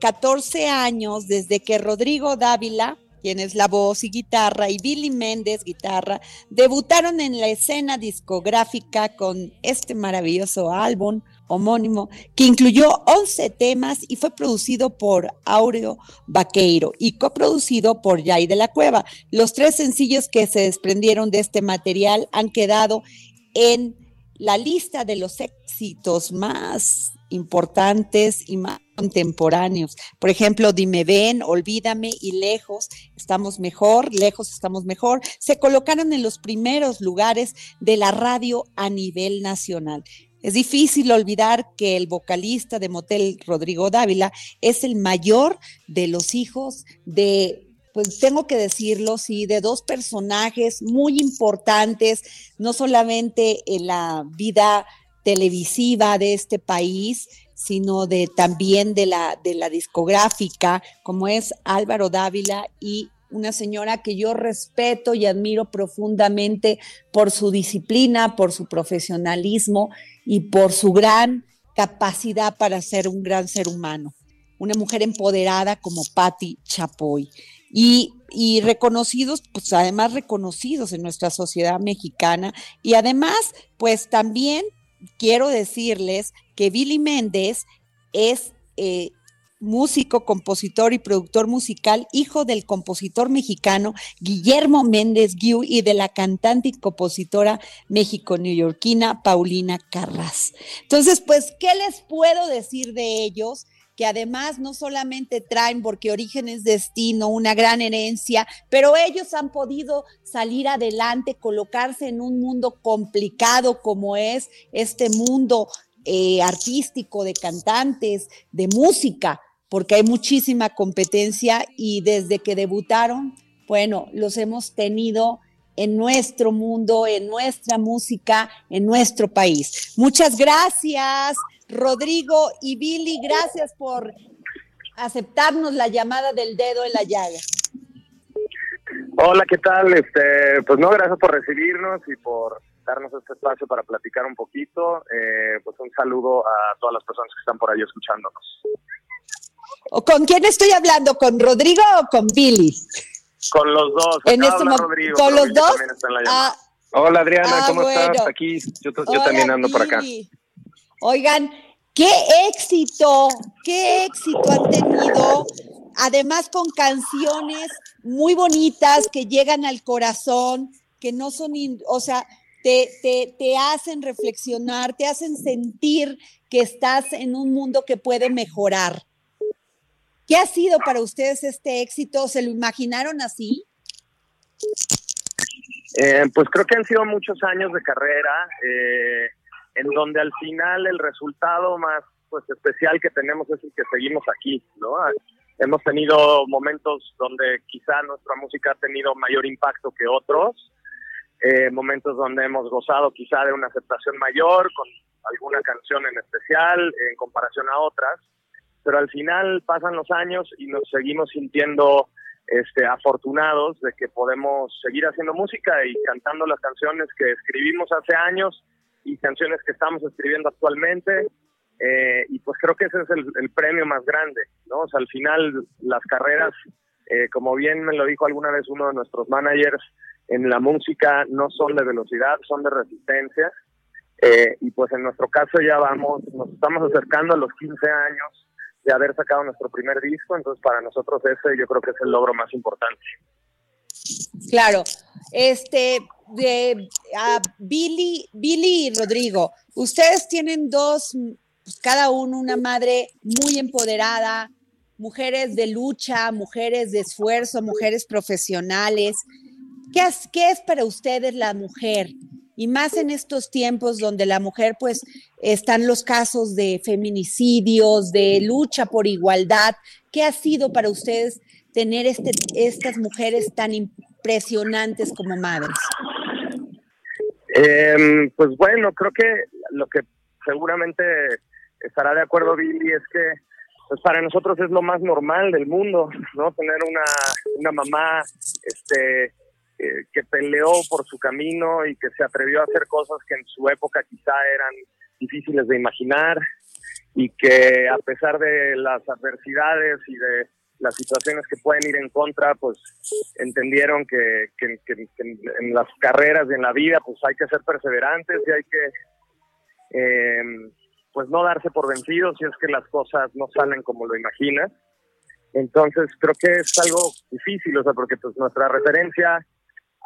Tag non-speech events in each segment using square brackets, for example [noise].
14 años desde que Rodrigo Dávila, quien es la voz y guitarra, y Billy Méndez, guitarra, debutaron en la escena discográfica con este maravilloso álbum homónimo que incluyó 11 temas y fue producido por Aureo Vaqueiro y coproducido por Jay de la Cueva. Los tres sencillos que se desprendieron de este material han quedado en la lista de los éxitos más importantes y más contemporáneos. Por ejemplo, Dime Ven, Olvídame y Lejos, estamos mejor, Lejos estamos mejor, se colocaron en los primeros lugares de la radio a nivel nacional. Es difícil olvidar que el vocalista de Motel, Rodrigo Dávila, es el mayor de los hijos de pues tengo que decirlo, sí, de dos personajes muy importantes, no solamente en la vida televisiva de este país, sino de también de la, de la discográfica, como es Álvaro Dávila y una señora que yo respeto y admiro profundamente por su disciplina, por su profesionalismo y por su gran capacidad para ser un gran ser humano. Una mujer empoderada como Patti Chapoy. Y, reconocidos, pues además reconocidos en nuestra sociedad mexicana. Y además, pues también quiero decirles que Billy Méndez es eh, músico, compositor y productor musical, hijo del compositor mexicano Guillermo Méndez Guiú y de la cantante y compositora méxico-neoyorquina Paulina Carras. Entonces, pues, ¿qué les puedo decir de ellos? Que además no solamente traen, porque origen es destino, una gran herencia, pero ellos han podido salir adelante, colocarse en un mundo complicado como es este mundo eh, artístico de cantantes, de música, porque hay muchísima competencia y desde que debutaron, bueno, los hemos tenido en nuestro mundo, en nuestra música, en nuestro país. Muchas gracias. Rodrigo y Billy, gracias por aceptarnos la llamada del dedo en la llaga. Hola, ¿qué tal? Este, pues no, gracias por recibirnos y por darnos este espacio para platicar un poquito. Eh, pues un saludo a todas las personas que están por ahí escuchándonos. ¿Con quién estoy hablando? ¿Con Rodrigo o con Billy? Con los dos. En este Rodrigo, ¿Con los dos? Ah, Hola Adriana, ah, ¿cómo estás? Aquí, yo, también ando por acá. Oigan, qué éxito, qué éxito han tenido, además con canciones muy bonitas que llegan al corazón, que no son, o sea, te, te, te hacen reflexionar, te hacen sentir que estás en un mundo que puede mejorar. ¿Qué ha sido para ustedes este éxito? ¿Se lo imaginaron así? Eh, pues creo que han sido muchos años de carrera. Eh, en donde al final el resultado más pues especial que tenemos es el que seguimos aquí, ¿no? Hemos tenido momentos donde quizá nuestra música ha tenido mayor impacto que otros, eh, momentos donde hemos gozado quizá de una aceptación mayor con alguna canción en especial en comparación a otras, pero al final pasan los años y nos seguimos sintiendo este, afortunados de que podemos seguir haciendo música y cantando las canciones que escribimos hace años y canciones que estamos escribiendo actualmente. Eh, y pues creo que ese es el, premio más grande, ¿no? O sea, al final las carreras, eh, como bien me lo dijo alguna vez uno de nuestros managers, en la música no son de velocidad, son de resistencia. Eh, y pues en nuestro caso ya vamos, nos estamos acercando a los 15 años de haber sacado nuestro primer disco, entonces para nosotros ese yo creo que es el logro más importante. Claro, este, de Billy, Billy y Rodrigo, ustedes tienen dos, cada uno una madre muy empoderada, mujeres de lucha, mujeres de esfuerzo, mujeres profesionales. ¿Qué es, qué es para ustedes la mujer? y más en estos tiempos donde la mujer pues están los casos de feminicidios, de lucha por igualdad. ¿Qué ha sido para ustedes tener este, estas mujeres tan impresionantes como madres? Em, pues bueno, creo que lo que seguramente estará de acuerdo Billy es que pues para nosotros es lo más normal del mundo, [laughs] ¿no? Tener una, una mamá este, eh, que peleó por su camino y que se atrevió a hacer cosas que en su época quizá eran difíciles de imaginar y que a pesar de las adversidades y de las situaciones que pueden ir en contra, pues entendieron que, en las carreras y en la vida pues hay que ser perseverantes y hay que eh, pues no darse por vencidos si es que las cosas no salen como lo imaginas. Entonces creo que es algo difícil, o sea, porque pues nuestra referencia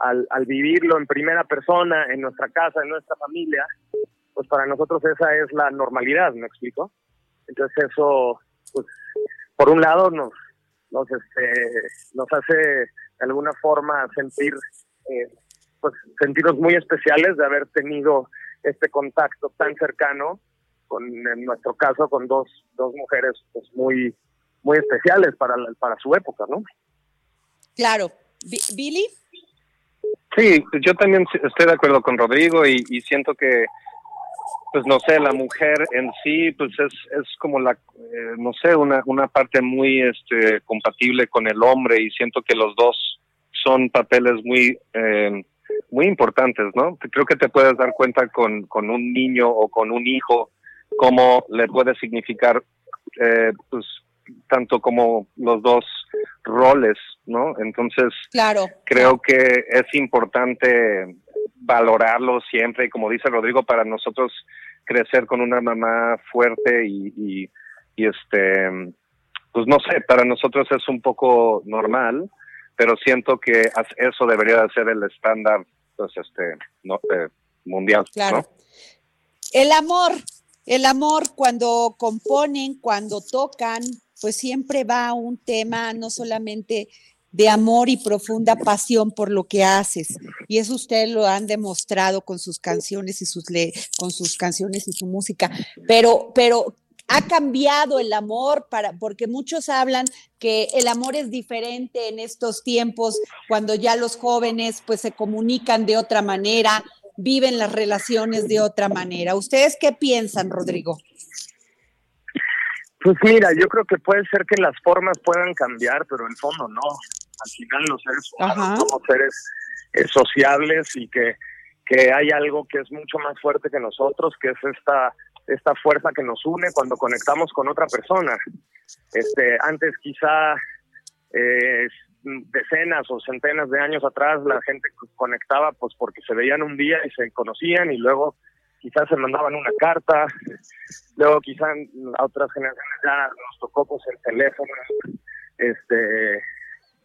al, al vivirlo en primera persona, en nuestra casa, en nuestra familia, pues para nosotros esa es la normalidad, ¿me explico? Entonces eso, pues, por un lado nos, nos, este, nos hace de alguna forma sentir, eh, pues, sentirnos muy especiales de haber tenido este contacto tan cercano con, en nuestro caso, con dos, dos mujeres, pues, muy, muy especiales para, para su época, ¿no? Claro. Billy? Sí, yo también estoy de acuerdo con Rodrigo y, y siento que pues no sé, la mujer en sí, pues es, es como la, eh, no sé, una, una parte muy este, compatible con el hombre y siento que los dos son papeles muy, eh, muy importantes, ¿no? Creo que te puedes dar cuenta con, con un niño o con un hijo cómo le puede significar, eh, pues, tanto como los dos roles, ¿no? Entonces, claro. creo que es importante valorarlo siempre y como dice Rodrigo, para nosotros crecer con una mamá fuerte y, y, este, pues no sé, para nosotros es un poco normal, pero siento que eso debería de ser el estándar, pues este, no, eh, mundial. Claro. El amor, el amor cuando componen, cuando tocan, pues siempre va un tema no solamente de amor y profunda pasión por lo que haces. Y eso ustedes lo han demostrado con sus canciones y sus con sus canciones y su música. Pero, pero ha cambiado el amor para, porque muchos hablan que el amor es diferente en estos tiempos, cuando ya los jóvenes pues se comunican de otra manera, viven las relaciones de otra manera. ¿Ustedes qué piensan, Rodrigo? Pues mira, yo creo que puede ser que las formas puedan cambiar, pero el fondo no al final los seres humanos somos seres eh, sociables y que, que hay algo que es mucho más fuerte que nosotros, que es esta esta fuerza que nos une cuando conectamos con otra persona. Este, antes quizá eh, decenas o centenas de años atrás la gente conectaba pues porque se veían un día y se conocían y luego quizás se mandaban una carta, luego quizás a otras generaciones ya nos tocó pues el teléfono, este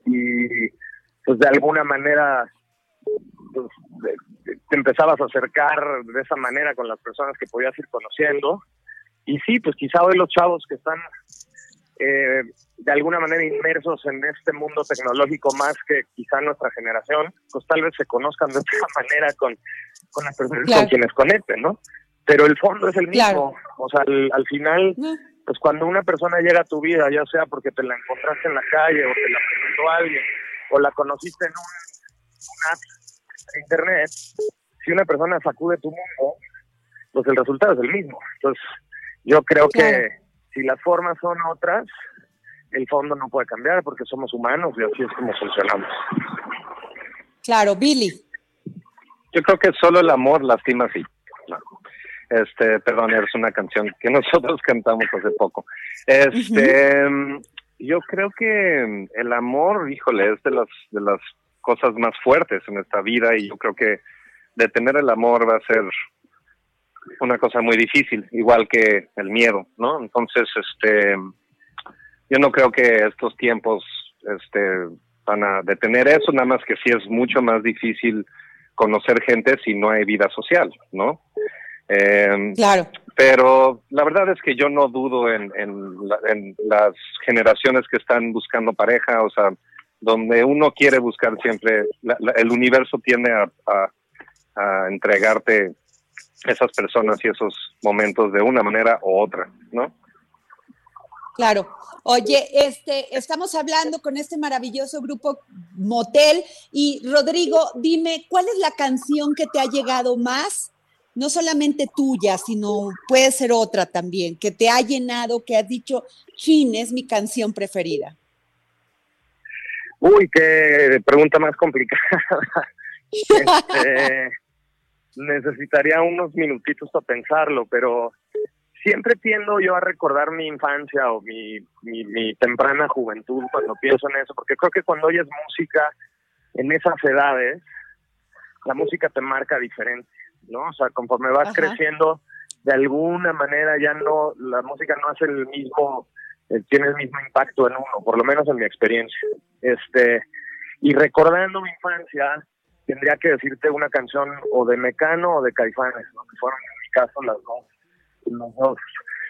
y pues de alguna manera pues, te empezabas a acercar de esa manera con las personas que podías ir conociendo. Y sí, pues quizá hoy los chavos que están eh, de alguna manera inmersos en este mundo tecnológico más que quizá nuestra generación, pues tal vez se conozcan de otra [laughs] manera con, con las personas con quienes conecten, ¿no? Pero el fondo es el mismo. O sea, al, final, pues cuando una persona llega a tu vida, ya sea porque te la encontraste en la calle o te la presentó alguien o la conociste en un, app de internet, si una persona sacude tu mundo, pues el resultado es el mismo. Entonces, yo creo que si las formas son otras, el fondo no puede cambiar porque somos humanos y así es como funcionamos. Claro, Billy. Yo creo que solo el amor lastima así. Este, perdón, es una canción que [laughs] nosotros cantamos hace poco. Este, yo creo que el amor, híjole, es de las de las cosas más fuertes en esta vida y yo creo que detener el amor va a ser una cosa muy difícil, igual que el miedo, ¿no? Entonces, este, yo no creo que estos tiempos, este, van a detener eso, nada más que sí es mucho más difícil conocer gente si no hay vida social, ¿no? Eh, claro. Pero la verdad es que yo no dudo en, en, las generaciones que están buscando pareja, o sea, donde uno quiere buscar siempre, el universo tiende a, a entregarte esas personas y esos momentos de una manera u otra, ¿no? Claro. Oye, este, estamos hablando con este maravilloso grupo Motel y Rodrigo, dime, ¿cuál es la canción que te ha llegado más? No solamente tuya, sino puede ser otra también, que te ha llenado, que has dicho, Chin, es mi canción preferida. Uy, qué pregunta más complicada. [laughs] Este, necesitaría unos minutitos para pensarlo, pero siempre tiendo yo a recordar mi infancia o mi, mi, temprana juventud cuando pienso en eso, porque creo que cuando oyes música en esas edades, la música te marca diferente, ¿no? O sea, conforme vas creciendo, de alguna manera ya no, la música no hace el mismo, eh, tiene el mismo impacto en uno, por lo menos en mi experiencia. Este, y recordando mi infancia, tendría que decirte una canción o de Mecano o de Caifanes, ¿no? que fueron en mi caso las dos,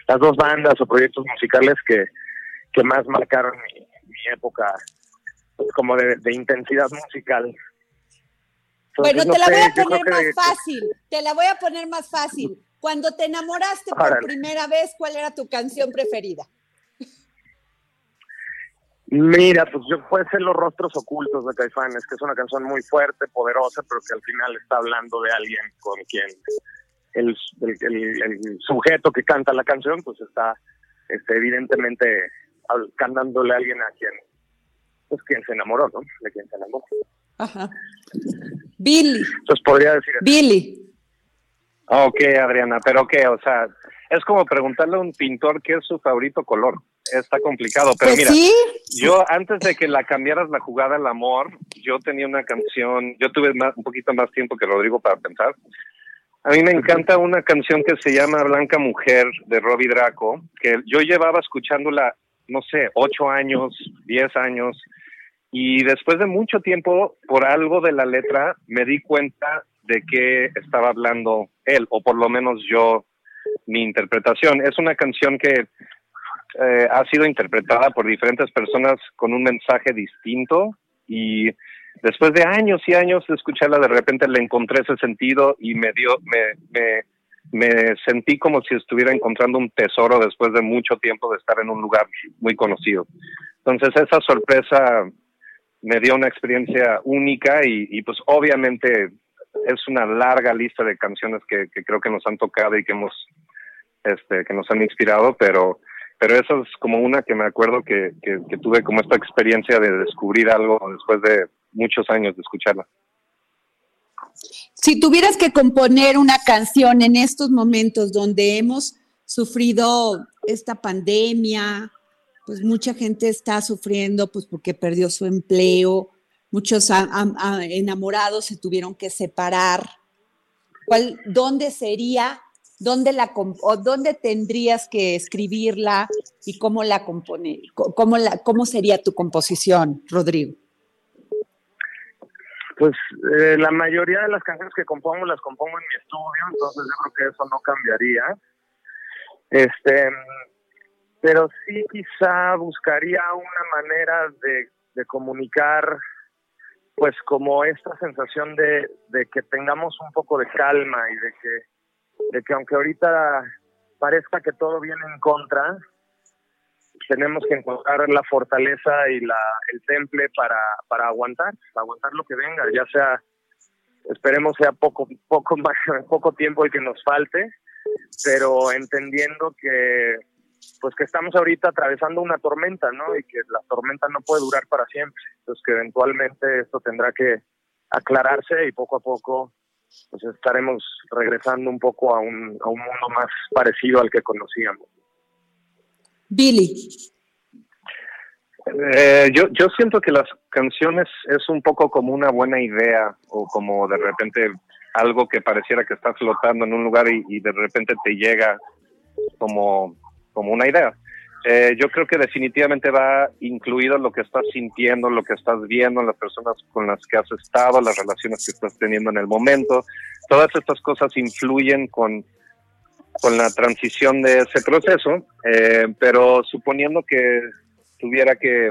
las dos bandas o proyectos musicales que, que más marcaron mi, época pues, como de, intensidad musical. Bueno, te la voy a poner más fácil, te la voy a poner más fácil. Cuando te enamoraste por primera vez, ¿cuál era tu canción preferida? Mira, pues yo puede ser Los Rostros Ocultos de Caifanes, que es una canción muy fuerte, poderosa, pero que al final está hablando de alguien con quien el, el, sujeto que canta la canción, pues está este, evidentemente cantándole a alguien a quien, pues quien se enamoró, ¿no? De quien se enamoró. Ajá. Billy. Entonces podría decir. Billy. Ok, Adriana, pero qué, o sea, es como preguntarle a un pintor qué es su favorito color. Está complicado, pero pues mira, yo antes de que la cambiaras la jugada al amor, yo tenía una canción, yo tuve un poquito más tiempo que Rodrigo para pensar. A mí me encanta una canción que se llama Blanca Mujer de Robbie Draco, que yo llevaba escuchándola, no sé, ocho años, diez años, y después de mucho tiempo, por algo de la letra, me di cuenta de qué estaba hablando él, o por lo menos yo, mi interpretación. Es una canción que eh, ha sido interpretada por diferentes personas con un mensaje distinto y después de años y años de escucharla, de repente le encontré ese sentido y me dio, me, me, me sentí como si estuviera encontrando un tesoro después de mucho tiempo de estar en un lugar muy conocido. Entonces esa sorpresa me dio una experiencia única y, pues obviamente es una larga lista de canciones que, creo que nos han tocado y que hemos, este, que nos han inspirado, pero, pero esa es como una que me acuerdo que, tuve como esta experiencia de descubrir algo después de muchos años de escucharla. Si tuvieras que componer una canción en estos momentos donde hemos sufrido esta pandemia, pues mucha gente está sufriendo pues porque perdió su empleo, muchos enamorados se tuvieron que separar. ¿Cuál, ¿Dónde sería, dónde, la, o dónde tendrías que escribirla y cómo la compone, cómo, la, cómo sería tu composición, Rodrigo? Pues eh, la mayoría de las canciones que compongo las compongo en mi estudio, entonces yo creo que eso no cambiaría. Este, pero sí quizá buscaría una manera de, de comunicar pues como esta sensación de, que tengamos un poco de calma y de que, de que aunque ahorita parezca que todo viene en contra, tenemos que encontrar la fortaleza y la, el temple para, para aguantar, aguantar lo que venga, ya sea, esperemos sea poco, poco, [laughs] más, poco tiempo el que nos falte, pero entendiendo que pues que estamos ahorita atravesando una tormenta, ¿no? Y que la tormenta no puede durar para siempre. Entonces que eventualmente esto tendrá que aclararse y poco a poco pues estaremos regresando un poco a un, a un mundo más parecido al que conocíamos. Billy. Eh, yo, yo siento que las canciones es un poco como una buena idea o como de repente algo que pareciera que está flotando en un lugar y de repente te llega como como una idea. Eh, yo creo que definitivamente va incluido lo que estás sintiendo, lo que estás viendo, las personas con las que has estado, las relaciones que estás teniendo en el momento. Todas estas cosas influyen con, con la transición de ese proceso, eh, pero suponiendo que tuviera que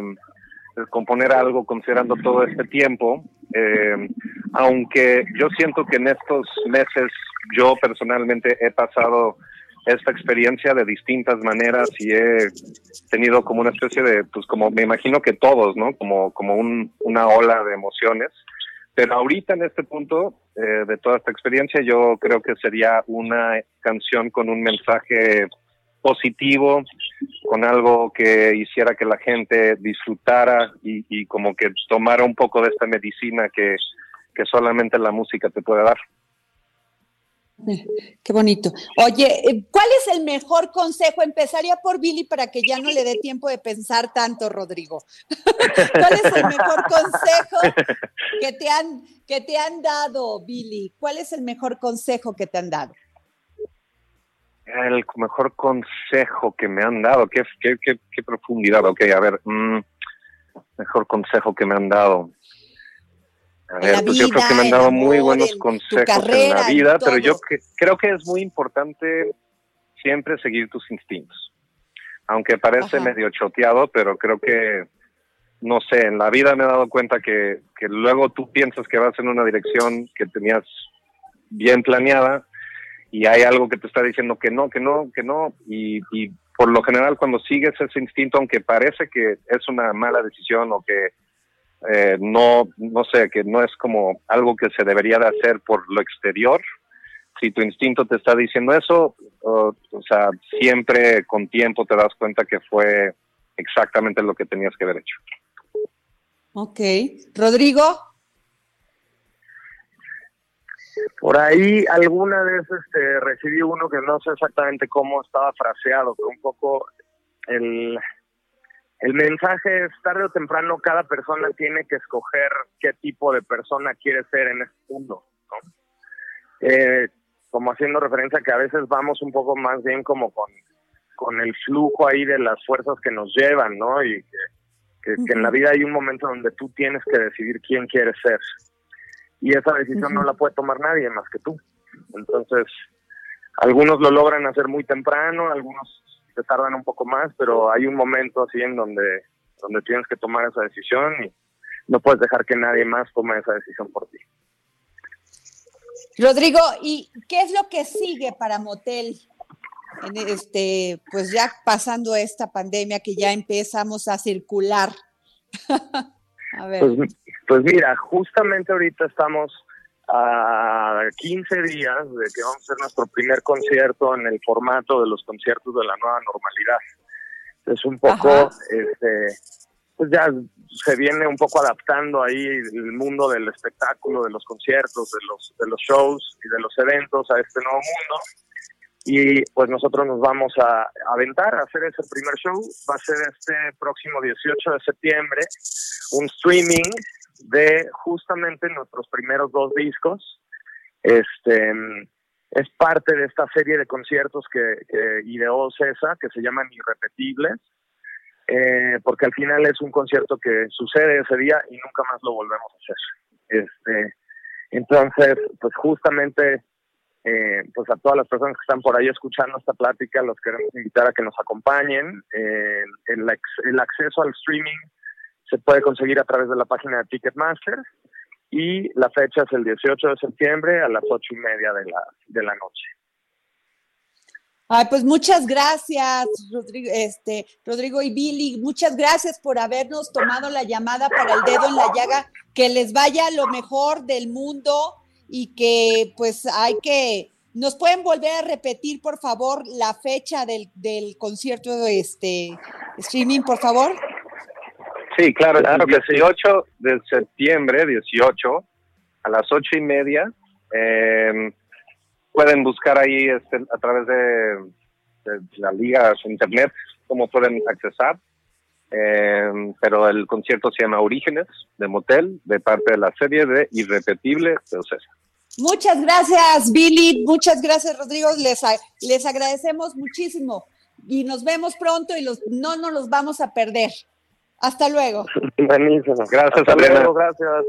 componer algo considerando todo este tiempo, eh, aunque yo siento que en estos meses yo personalmente he pasado esta experiencia de distintas maneras y he tenido como una especie de, pues como me imagino que todos, ¿no? Como, como un, una ola de emociones. Pero ahorita en este punto eh, de toda esta experiencia yo creo que sería una canción con un mensaje positivo, con algo que hiciera que la gente disfrutara y, y como que tomara un poco de esta medicina que, que solamente la música te puede dar. Qué bonito. Oye, eh, ¿cuál es el mejor consejo? Empezaría por Billy para que ya no le dé tiempo de pensar tanto, Rodrigo. [laughs] ¿Cuál es el mejor consejo que te han, que te han dado, Billy? ¿Cuál es el mejor consejo que te han dado? El mejor consejo que me han dado, qué, qué, qué, profundidad. Ok, a ver, mm, mejor consejo que me han dado. A ver, pues yo creo que me han dado muy buenos consejos en la vida, pero yo creo que es muy importante siempre seguir tus instintos. Aunque parece medio choteado, pero creo que, no sé, en la vida me he dado cuenta que, que luego tú piensas que vas en una dirección que tenías bien planeada y hay algo que te está diciendo que no, que no, que no, y, y por lo general cuando sigues ese instinto, aunque parece que es una mala decisión o que eh, no, no sé, que no es como algo que se debería de hacer por lo exterior. Si tu instinto te está diciendo eso, o, sea, siempre con tiempo te das cuenta que fue exactamente lo que tenías que haber hecho. Ok. Rodrigo. Por ahí alguna vez este, recibí uno que no sé exactamente cómo estaba fraseado, pero un poco el, el mensaje es tarde o temprano cada persona tiene que escoger qué tipo de persona quiere ser en este mundo, ¿no? Eh, como haciendo referencia que a veces vamos un poco más bien como con, con el flujo ahí de las fuerzas que nos llevan, ¿no? Y que, que, en la vida hay un momento donde tú tienes que decidir quién quieres ser. Y esa decisión no la puede tomar nadie más que tú. Entonces, algunos lo logran hacer muy temprano, algunos tardan un poco más, pero hay un momento así en donde, donde tienes que tomar esa decisión y no puedes dejar que nadie más tome esa decisión por ti. Rodrigo, ¿y qué es lo que sigue para Motel? En este, pues ya pasando esta pandemia que ya empezamos a circular. [laughs] a ver. Pues, pues mira, justamente ahorita estamos a 15 días de que vamos a hacer nuestro primer concierto en el formato de los conciertos de la nueva normalidad. Es un poco, este, pues ya se viene un poco adaptando ahí el mundo del espectáculo, de los conciertos, de los, de los shows y de los eventos a este nuevo mundo. Y pues nosotros nos vamos a aventar a hacer ese primer show. Va a ser este próximo 18 de septiembre, un streaming de justamente nuestros primeros dos discos. Este es parte de esta serie de conciertos que, ideó César, que se llaman Irrepetibles, eh, porque al final es un concierto que sucede ese día y nunca más lo volvemos a hacer. Este, entonces, pues justamente, eh, pues a todas las personas que están por ahí escuchando esta plática, los queremos invitar a que nos acompañen. Eh, el acceso al streaming se puede conseguir a través de la página de Ticketmaster y la fecha es el 18 de septiembre a las ocho y media de la, de la noche. Ay, pues muchas gracias, Rodrigo, este, Rodrigo y Billy, muchas gracias por habernos tomado la llamada para el dedo en la llaga, que les vaya lo mejor del mundo y que pues hay que, nos pueden volver a repetir, por favor, la fecha del, del concierto este streaming, por favor. Sí, claro, claro el 18 de septiembre, 18, a las ocho y media. Eh, pueden buscar ahí este, a través de, la liga internet cómo pueden accesar. Eh, pero el concierto se llama Orígenes de Motel, de parte de la serie de Irrepetible de Ocesa. Muchas gracias, Billy. Muchas gracias, Rodrigo. Les, les agradecemos muchísimo y nos vemos pronto y los, no nos los vamos a perder. Hasta luego. [laughs] Buenísimo. Gracias, Hasta Luego, gracias.